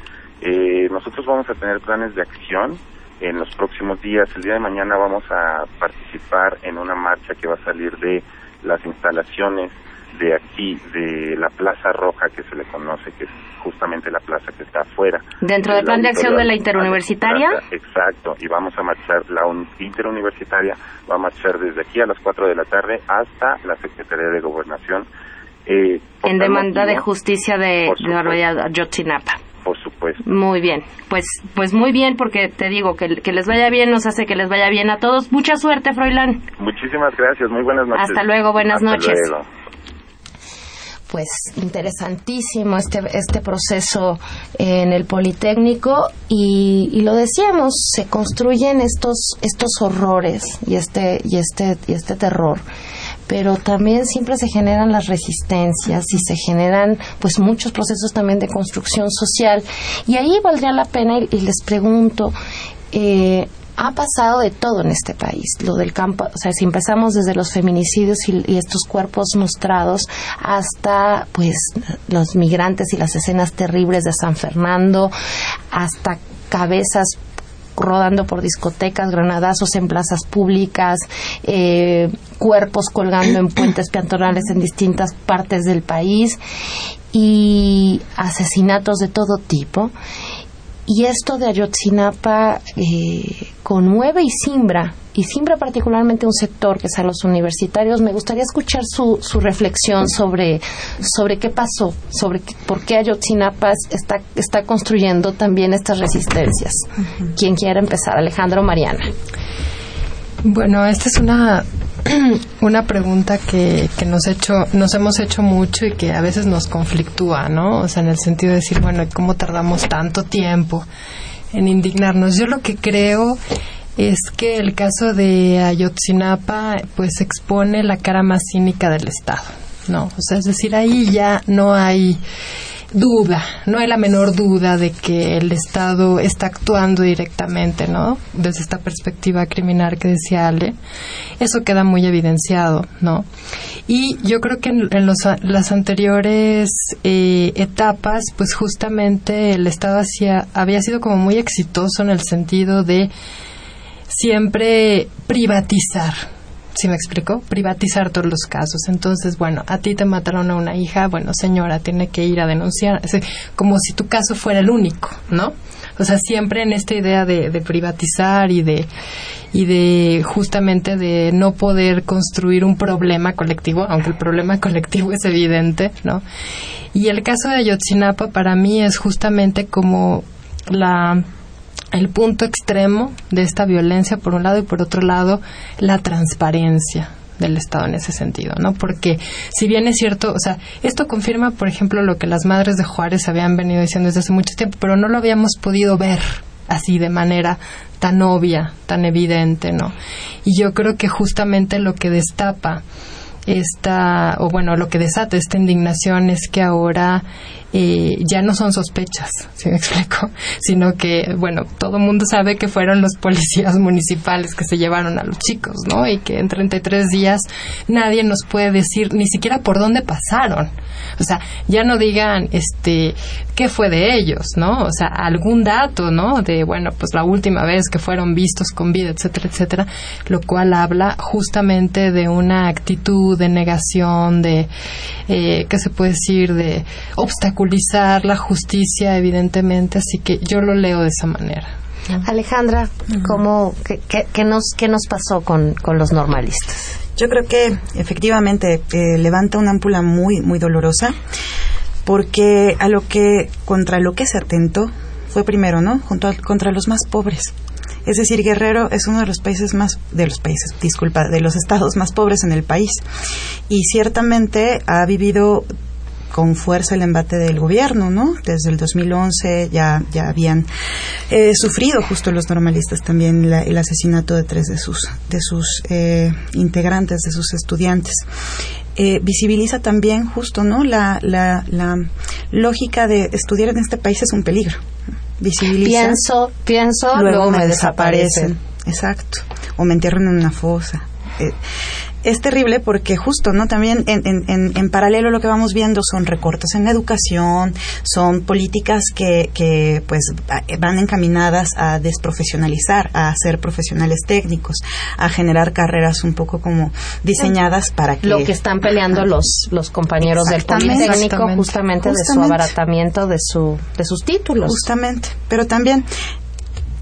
D: Eh, nosotros vamos a tener planes de acción en los próximos días. El día de mañana vamos a participar en una marcha que va a salir de las instalaciones de aquí, de la Plaza Roja que se le conoce, que es justamente la plaza que está afuera.
A: ¿Dentro del plan de acción de la interuniversitaria?
D: Exacto, y vamos a marchar, la interuniversitaria va a marchar desde aquí a las 4 de la tarde hasta la Secretaría de Gobernación.
A: Eh, en demanda de justicia de, de Ayotzinapa
D: por supuesto.
A: Muy bien, pues pues muy bien porque te digo que, que les vaya bien nos hace que les vaya bien a todos. Mucha suerte, Froilán.
D: Muchísimas gracias, muy buenas noches.
A: Hasta luego, buenas
D: Hasta
A: noches.
D: Luego.
A: Pues interesantísimo este este proceso en el Politécnico y, y lo decíamos, se construyen estos estos horrores y este y este y este terror pero también siempre se generan las resistencias y se generan pues muchos procesos también de construcción social. Y ahí valdría la pena y, les pregunto eh, ha pasado de todo en este país, lo del campo, o sea, si empezamos desde los feminicidios y, y, estos cuerpos mostrados hasta pues los migrantes y las escenas terribles de San Fernando, hasta cabezas rodando por discotecas, granadazos en plazas públicas, eh, cuerpos colgando en puentes peatonales en distintas partes del país y asesinatos de todo tipo. Y esto de Ayotzinapa eh, conmueve y simbra, y simbra particularmente un sector que es a los universitarios. Me gustaría escuchar su, su reflexión sobre, sobre qué pasó, sobre qué, por qué Ayotzinapa está, está construyendo también estas resistencias. ¿Quién quiere empezar? Alejandro Mariana.
C: Bueno, esta es una una pregunta que, que nos, hecho, nos hemos hecho mucho y que a veces nos conflictúa, ¿no? O sea, en el sentido de decir, bueno, ¿cómo tardamos tanto tiempo en indignarnos? Yo lo que creo es que el caso de Ayotzinapa pues expone la cara más cínica del Estado, ¿no? O sea, es decir, ahí ya no hay duda, no hay la menor duda de que el Estado está actuando directamente, ¿no? Desde esta perspectiva criminal que decía Ale, eso queda muy evidenciado, ¿no? Y yo creo que en, los, las anteriores eh, etapas, pues justamente el Estado hacía, había sido como muy exitoso en el sentido de siempre privatizar, ¿Sí me explico? Privatizar todos los casos. Entonces, bueno, a ti te mataron a una hija, bueno, señora, tiene que ir a denunciar. como si tu caso fuera el único, ¿no? O sea, siempre en esta idea de, privatizar y de, y de justamente de no poder construir un problema colectivo, aunque el problema colectivo es evidente, ¿no? Y el caso de Ayotzinapa para mí es justamente como la el punto extremo de esta violencia por un lado y por otro lado la transparencia del Estado en ese sentido, ¿no? Porque si bien es cierto, o sea, esto confirma, por ejemplo, lo que las madres de Juárez habían venido diciendo desde hace mucho tiempo, pero no lo habíamos podido ver así de manera tan obvia, tan evidente, ¿no? Y yo creo que justamente lo que destapa esta, o bueno, lo que desata esta indignación es que ahora eh, ya no son sospechas, si me explico, sino que, bueno, todo mundo sabe que fueron los policías municipales que se llevaron a los chicos, ¿no? Y que en 33 días nadie nos puede decir ni siquiera por dónde pasaron. O sea, ya no digan, este, qué fue de ellos, ¿no? O sea, algún dato, ¿no? De, bueno, pues la última vez que fueron vistos con vida, etcétera, etcétera, lo cual habla justamente de una actitud de negación, de, eh, ¿qué se puede decir? De obstaculizar la justicia, evidentemente, así que yo lo leo de esa manera.
A: Alejandra, ¿cómo, qué, qué, nos, ¿qué nos pasó con, con los normalistas?
B: Yo creo que efectivamente eh, levanta una ámpula muy, muy dolorosa, porque a lo que, contra lo que se atentó fue primero, ¿no? Junto a, contra los más pobres. Es decir, Guerrero es uno de los países más, de los países, disculpa, de los estados más pobres en el país. Y ciertamente ha vivido con fuerza el embate del gobierno, ¿no? Desde el 2011 ya, ya habían eh, sufrido justo los normalistas también el asesinato de tres de sus, de sus eh, integrantes, de sus estudiantes. Eh, visibiliza también justo, ¿no? La, la, la lógica de estudiar en este país es un peligro. Visibiliza.
A: Pienso, pienso, luego, me desaparecen.
B: Exacto. O me entierran en una fosa. Eh, es terrible porque justo, ¿no? También en, en, en, paralelo lo que vamos viendo son recortes en la educación, son políticas que, que pues van encaminadas a desprofesionalizar, a hacer profesionales técnicos, a generar carreras un poco como diseñadas para que...
A: Lo que están peleando los, los compañeros del Politécnico justamente, de su abaratamiento de, su, de sus títulos.
B: Justamente, pero también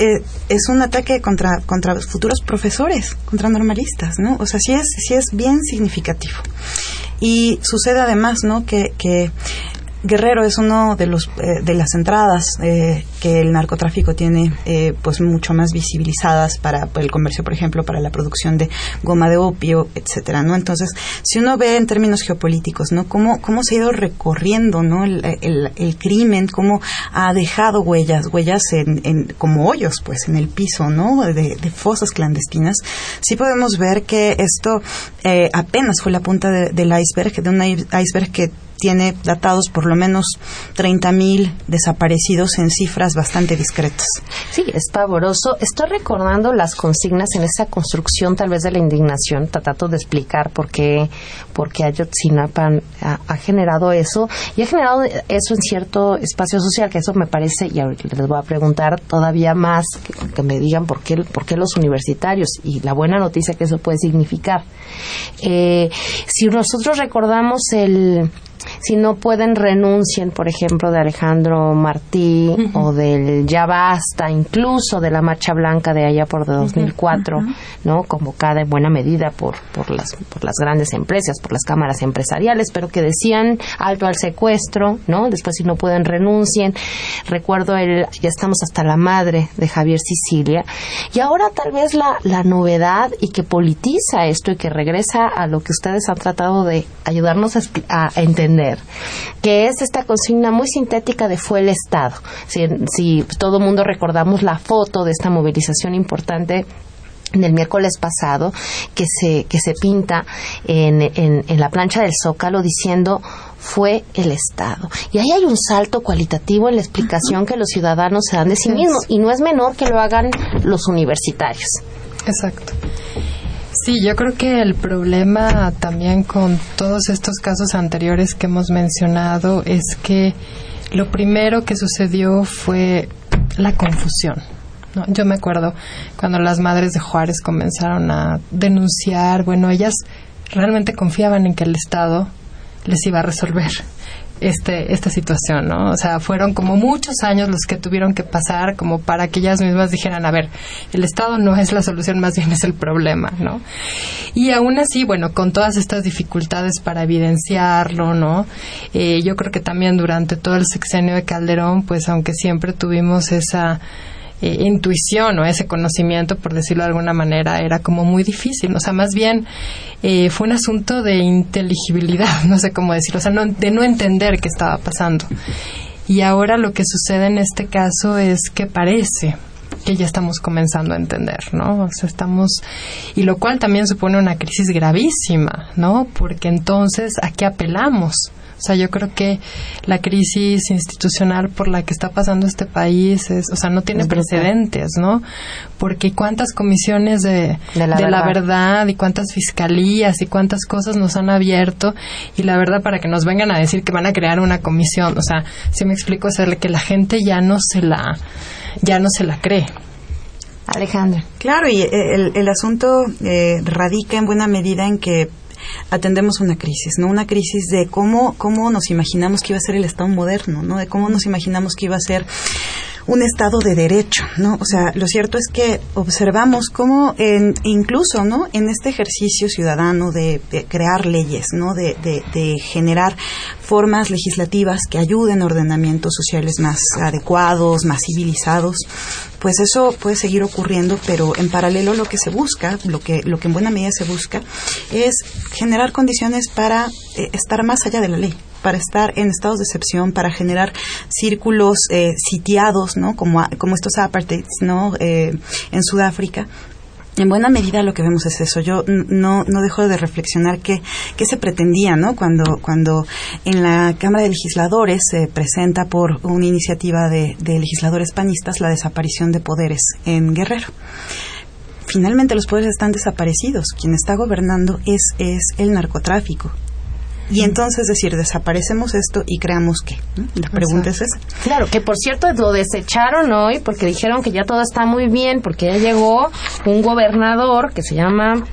B: eh, es un ataque contra, contra futuros profesores, contra normalistas, ¿no? O sea, sí es, sí es bien significativo. Y sucede además, ¿no? Que, que Guerrero es uno de los eh, de las entradas eh, que el narcotráfico tiene eh, pues mucho más visibilizadas para el comercio por ejemplo para la producción de goma de opio etcétera no entonces si uno ve en términos geopolíticos no cómo cómo se ha ido recorriendo no el, el, crimen cómo ha dejado huellas huellas en, como hoyos pues en el piso no de, fosas clandestinas. Sí podemos ver que esto apenas fue la punta del iceberg de un iceberg que tiene datados por lo menos 30.000 desaparecidos en cifras bastante discretas.
A: Sí, es pavoroso. Estoy recordando las consignas en esa construcción tal vez de la indignación, tratando de explicar por qué, por qué Ayotzinapa ha, generado eso y ha generado eso en cierto espacio social, que eso me parece, y les voy a preguntar todavía más, que, me digan por qué, por qué los universitarios y la buena noticia que eso puede significar. Eh, si nosotros recordamos el si no pueden renuncien, por ejemplo, de Alejandro Martí o del Ya Basta, incluso de la Marcha Blanca de allá por 2004, ¿no? Convocada en buena medida por, por, las, por las grandes empresas, por las cámaras empresariales, pero que decían alto al secuestro, ¿no? Después si no pueden renuncien. Recuerdo el Ya estamos hasta la madre de Javier Sicilia. Y ahora tal vez la, la novedad y que politiza esto y que regresa a lo que ustedes han tratado de ayudarnos a entender que es esta consigna muy sintética de fue el Estado. Si, si todo mundo recordamos la foto de esta movilización importante del miércoles pasado que se, que se pinta en, en, la plancha del Zócalo diciendo fue el Estado. Y ahí hay un salto cualitativo en la explicación que los ciudadanos se dan de sí mismos y no es menor que lo hagan los universitarios.
C: Exacto. Sí, yo creo que el problema también con todos estos casos anteriores que hemos mencionado es que lo primero que sucedió fue la confusión. ¿no? Yo me acuerdo cuando las madres de Juárez comenzaron a denunciar, bueno, ellas realmente confiaban en que el Estado les iba a resolver este, esta situación, ¿no? O sea, fueron como muchos años los que tuvieron que pasar como para que ellas mismas dijeran, a ver, el Estado no es la solución, más bien es el problema, ¿no? Y aún así, bueno, con todas estas dificultades para evidenciarlo, ¿no? Eh, yo creo que también durante todo el sexenio de Calderón, pues aunque siempre tuvimos esa eh, intuición o ese conocimiento, por decirlo de alguna manera, era como muy difícil. O sea, más bien eh, fue un asunto de inteligibilidad, no sé cómo decirlo, o sea, de no entender qué estaba pasando. Y ahora lo que sucede en este caso es que parece que ya estamos comenzando a entender, ¿no? O sea, estamos y lo cual también supone una crisis gravísima, ¿no? Porque entonces a qué apelamos? O sea, yo creo que la crisis institucional por la que está pasando este país es, o sea, no tiene precedentes, ¿no? Porque cuántas comisiones de, de, la, verdad. y cuántas fiscalías y cuántas cosas nos han abierto y la verdad para que nos vengan a decir que van a crear una comisión, o sea, si me explico, hacerle que la gente ya no se la, ya no se la cree.
A: Alejandra.
B: Claro, y el, el asunto eh, radica en buena medida en que atendemos una crisis, ¿no? Una crisis de cómo, cómo nos imaginamos que iba a ser el Estado moderno, ¿no? De cómo nos imaginamos que iba a ser un Estado de derecho, ¿no? O sea, lo cierto es que observamos cómo en, incluso, ¿no? En este ejercicio ciudadano de, crear leyes, ¿no? De, generar formas legislativas que ayuden a ordenamientos sociales más adecuados, más civilizados, pues eso puede seguir ocurriendo, pero en paralelo lo que se busca, lo que, lo que en buena medida se busca, es generar condiciones para eh, estar más allá de la ley para estar en estados de excepción, para generar círculos eh, sitiados, ¿no? Como, estos apartheids, ¿no? Eh, en Sudáfrica, en buena medida lo que vemos es eso. Yo no, no dejo de reflexionar qué, qué se pretendía, ¿no? Cuando, cuando en la Cámara de Legisladores se presenta por una iniciativa de, de legisladores panistas la desaparición de poderes en Guerrero finalmente los poderes están desaparecidos. Quien está gobernando es, es el narcotráfico. Y entonces decir, desaparecemos esto y creamos qué. La pregunta es esa.
A: Claro, que por cierto lo desecharon hoy porque dijeron que ya todo está muy bien, porque ya llegó un gobernador que se llama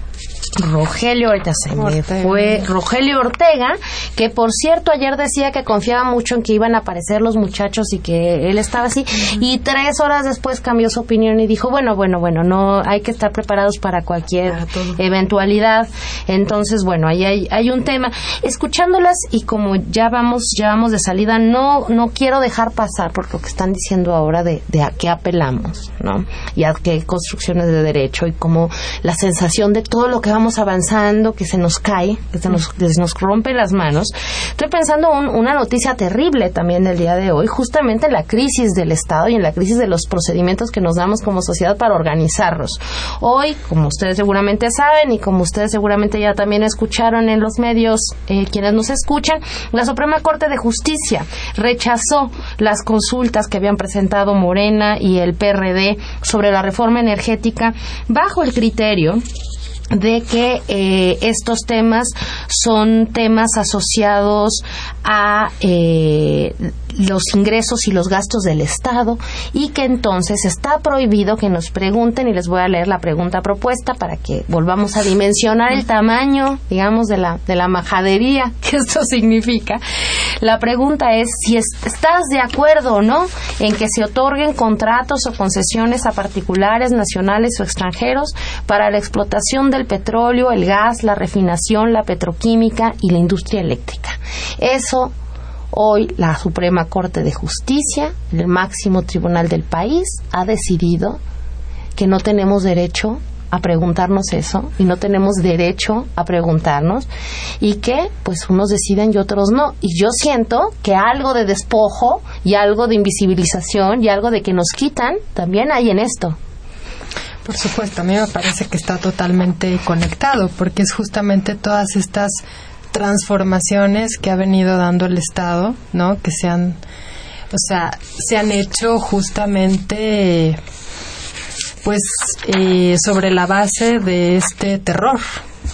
A: Rogelio, ahorita se me fue, Rogelio Ortega, que por cierto ayer decía que confiaba mucho en que iban a aparecer los muchachos y que él estaba así, y tres horas después cambió su opinión y dijo, bueno, bueno, bueno, no, hay que estar preparados para cualquier eventualidad. Entonces, bueno, ahí hay, hay un tema. Escuchándolas y como ya vamos, ya vamos de salida, no, no quiero dejar pasar por lo que están diciendo ahora de, de a qué apelamos, ¿no? Y a qué construcciones de derecho y como la sensación de todo lo que vamos avanzando, que se nos cae, que se nos, nos rompe las manos. Estoy pensando en una noticia terrible también del día de hoy, justamente en la crisis del Estado y en la crisis de los procedimientos que nos damos como sociedad para organizarnos. Hoy, como ustedes seguramente saben y como ustedes seguramente ya también escucharon en los medios eh, quienes nos escuchan, la Suprema Corte de Justicia rechazó las consultas que habían presentado Morena y el PRD sobre la reforma energética bajo el criterio de que eh, estos temas son temas asociados a eh, los ingresos y los gastos del Estado y que entonces está prohibido que nos pregunten y les voy a leer la pregunta propuesta para que volvamos a dimensionar el tamaño, digamos, de la, de la majadería que esto significa. La pregunta es si estás de acuerdo o no en que se otorguen contratos o concesiones a particulares, nacionales o extranjeros para la explotación del petróleo, el gas, la refinación, la petroquímica y la industria eléctrica. Eso Hoy la Suprema Corte de Justicia, el máximo tribunal del país, ha decidido que no tenemos derecho a preguntarnos eso y no tenemos derecho a preguntarnos y que pues unos deciden y otros no. Y yo siento que algo de despojo y algo de invisibilización y algo de que nos quitan también hay en esto.
C: Por supuesto, a mí me parece que está totalmente conectado porque es justamente todas estas transformaciones que ha venido dando el Estado, ¿no? Que se han, o sea, se han hecho justamente, pues, eh, sobre la base de este terror,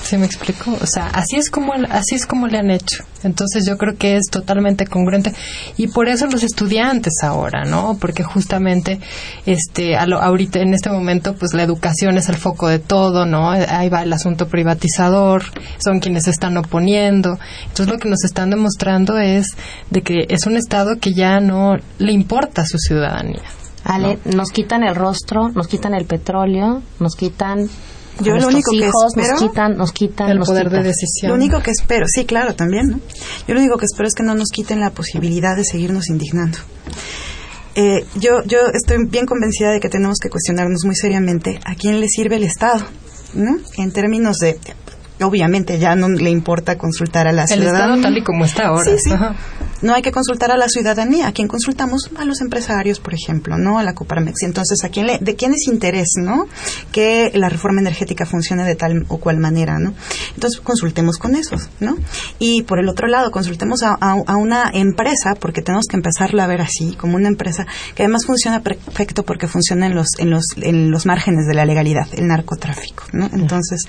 C: ¿Se me explicó? O sea, así es como así es como le han hecho. Entonces yo creo que es totalmente congruente y por eso los estudiantes ahora, ¿no? Porque justamente este ahorita en este momento pues la educación es el foco de todo, ¿no? Ahí va el asunto privatizador, son quienes se están oponiendo. Entonces lo que nos están demostrando es de que es un estado que ya no le importa a su ciudadanía.
A: Ale, nos quitan el rostro, nos quitan el petróleo, nos quitan
B: yo lo único que espero
A: nos quitan, nos quitan
C: el poder de decisión.
B: Lo único que espero, sí, claro, también, ¿no? Yo lo único que espero es que no nos quiten la posibilidad de seguirnos indignando. Eh, yo, yo estoy bien convencida de que tenemos que cuestionarnos muy seriamente a quién le sirve el Estado, ¿no? En términos de obviamente ya no le importa consultar a la ciudadanía.
C: El Estado tal y como está ahora.
B: Sí, sí. No hay que consultar a la ciudadanía. ¿A quién consultamos? A los empresarios, por ejemplo, ¿no? A la Coparmex. Entonces, ¿a quién le, ¿de quién es interés, no? Que la reforma energética funcione de tal o cual manera, ¿no? Entonces, consultemos con esos, ¿no? Y por el otro lado, consultemos a, a, una empresa, porque tenemos que empezarla a ver así, como una empresa que además funciona perfecto porque funciona en los, en los, en los márgenes de la legalidad, el narcotráfico, ¿no? Entonces,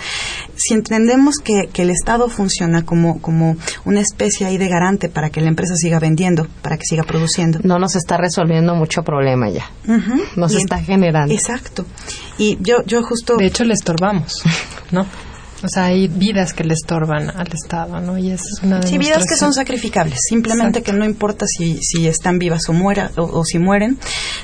B: si entendemos que, que el Estado funciona como, como una especie ahí de garante para que la empresa siga vendiendo, para que siga produciendo.
A: No nos está resolviendo mucho problema ya. Nos está generando.
B: Exacto. Y yo, yo justo...
C: De hecho, le estorbamos, ¿no? O sea, hay vidas que le estorban al Estado, ¿no? Y es una
B: Sí, vidas que son sacrificables, simplemente que no importa si, si están vivas o, muera, o, si mueren.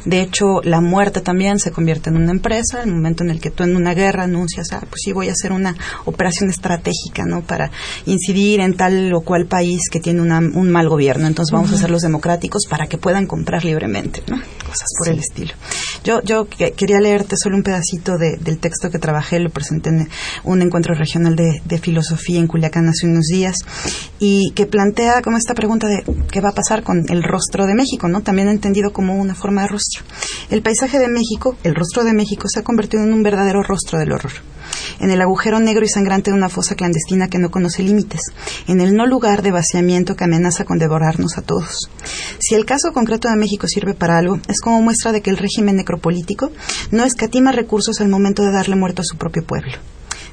B: De hecho, la muerte también se convierte en una empresa, el momento en el que tú en una guerra anuncias, ah, pues sí, voy a hacer una operación estratégica, ¿no? Para incidir en tal o cual país que tiene un mal gobierno. Entonces vamos a ser los democráticos para que puedan comprar libremente, ¿no? Cosas por el estilo. Yo, yo quería leerte solo un pedacito del texto que trabajé, lo presenté en un encuentro regional de, filosofía en Culiacán hace unos días y que plantea como esta pregunta de qué va a pasar con el rostro de México, ¿no? También entendido como una forma de rostro. El paisaje de México, el rostro de México se ha convertido en un verdadero rostro del horror en el agujero negro y sangrante de una fosa clandestina que no conoce límites, en el no lugar de vaciamiento que amenaza con devorarnos a todos. Si el caso concreto de México sirve para algo, es como muestra de que el régimen necropolítico no escatima recursos al momento de darle muerto a su propio pueblo.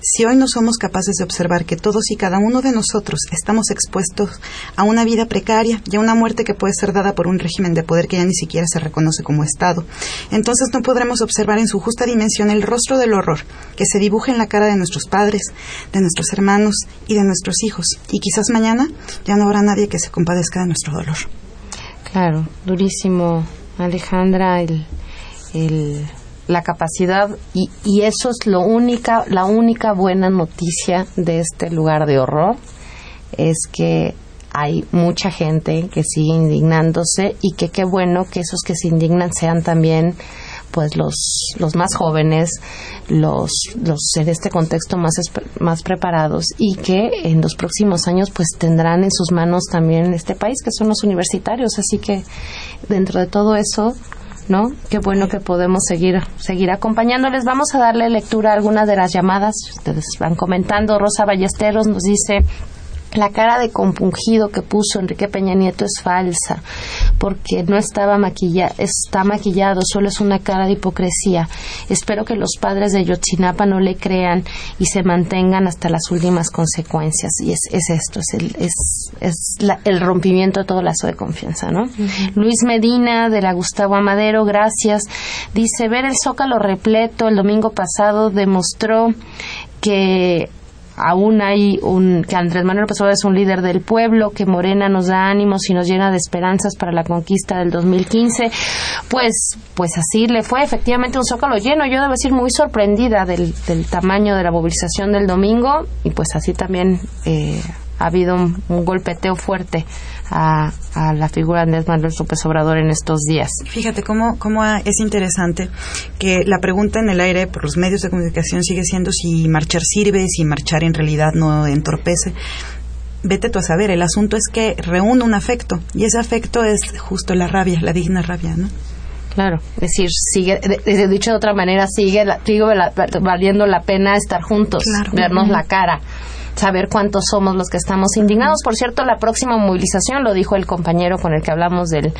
B: Si hoy no somos capaces de observar que todos y cada uno de nosotros estamos expuestos a una vida precaria y a una muerte que puede ser dada por un régimen de poder que ya ni siquiera se reconoce como Estado, entonces no podremos observar en su justa dimensión el rostro del horror que se dibuja en la cara de nuestros padres, de nuestros hermanos y de nuestros hijos. Y quizás mañana ya no habrá nadie que se compadezca de nuestro dolor.
A: Claro, durísimo, Alejandra, el, el la capacidad y, y eso es lo única, la única buena noticia de este lugar de horror es que hay mucha gente que sigue indignándose y que qué bueno que esos que se indignan sean también pues los, los más jóvenes, los, los en este contexto más, más preparados y que en los próximos años pues tendrán en sus manos también este país que son los universitarios. Así que dentro de todo eso ¿no? Qué bueno que podemos seguir, seguir acompañándoles. Vamos a darle lectura a algunas de las llamadas. Ustedes van comentando. Rosa Ballesteros nos dice, la cara de compungido que puso Enrique Peña Nieto es falsa, porque no estaba maquillado, está maquillado, solo es una cara de hipocresía. Espero que los padres de Yotzinapa no le crean y se mantengan hasta las últimas consecuencias. Y es, es esto, es el, es, es el rompimiento de todo lazo de confianza, ¿no? Luis Medina, de la Gustavo Amadero, gracias. Dice, ver el zócalo repleto el domingo pasado demostró que aún hay un que Andrés Manuel López es un líder del pueblo, que Morena nos da ánimos y nos llena de esperanzas para la conquista del 2015, pues pues así le fue efectivamente un zócalo lleno. Yo debo decir muy sorprendida del, del tamaño de la movilización del domingo y pues así también eh, ha habido un, golpeteo fuerte a, la figura de Andrés Manuel López Obrador en estos días.
B: Fíjate cómo, cómo es interesante que la pregunta en el aire por los medios de comunicación sigue siendo si marchar sirve, si marchar en realidad no entorpece vete tú a saber, el asunto es que reúne un afecto y ese afecto es justo la rabia, la digna rabia, ¿no?
A: Claro, es decir, sigue, dicho de otra manera, sigue, sigue valiendo la pena estar juntos, vernos la cara saber cuántos somos los que estamos indignados. Por cierto, la próxima movilización, lo dijo el compañero con el que hablamos del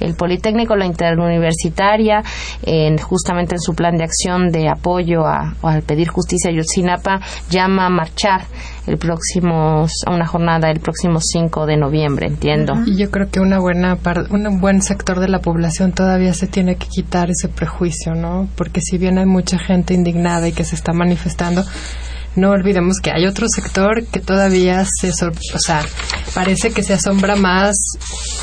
A: el Politécnico, la interuniversitaria, en, justamente en su plan de acción de apoyo a, al pedir justicia a Yotzinapa, llama a marchar el próximo, a una jornada el próximo 5 de noviembre, entiendo.
C: Y yo creo que una buena un buen sector de la población todavía se tiene que quitar ese prejuicio, ¿no? Porque si bien hay mucha gente indignada y que se está manifestando, no olvidemos que hay otro sector que todavía se, o sea, parece que se asombra más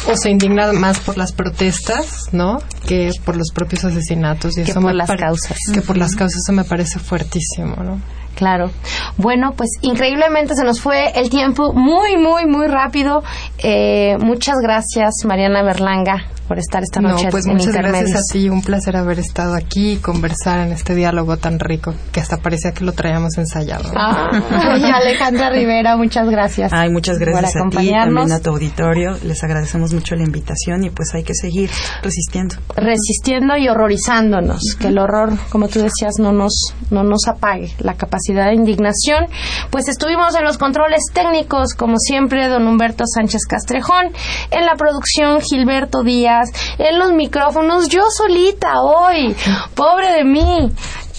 C: o se indigna más por las protestas, ¿no? Que por los propios asesinatos.
A: Y que por las causas.
C: Que por las causas, eso me parece fuertísimo, ¿no?
A: Claro. Bueno, pues increíblemente se nos fue el tiempo muy, muy, muy rápido. Eh, muchas gracias, Mariana Berlanga por estar esta noche
C: no, pues muchas gracias a ti, un placer haber estado aquí y conversar en este diálogo tan rico que hasta parecía que lo traíamos ensayado.
A: Ah, y Alejandra Rivera, muchas gracias.
B: Ay, muchas gracias a ti, también a tu auditorio. Les agradecemos mucho la invitación y pues hay que seguir resistiendo.
A: Resistiendo y horrorizándonos, que el horror, como tú decías, no nos no nos apague la capacidad de indignación. Pues estuvimos en los controles técnicos, como siempre, don Humberto Sánchez Castrejón, en la producción Gilberto Díaz en los micrófonos, yo solita hoy, pobre de mí.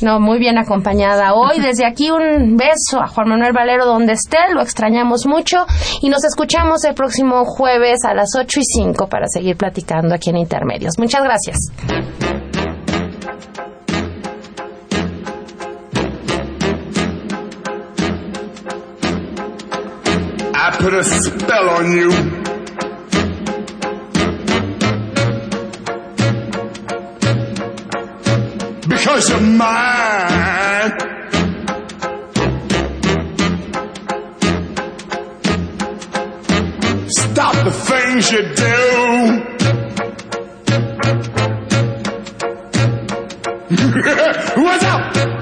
A: No, muy bien acompañada hoy. Desde aquí un beso a Juan Manuel Valero donde esté, lo extrañamos mucho y nos escuchamos el próximo jueves a las 8 y 5 para seguir platicando aquí en Intermedios. Muchas gracias.
E: put a spell on you. Because you're mine. Stop the things you do. What's up?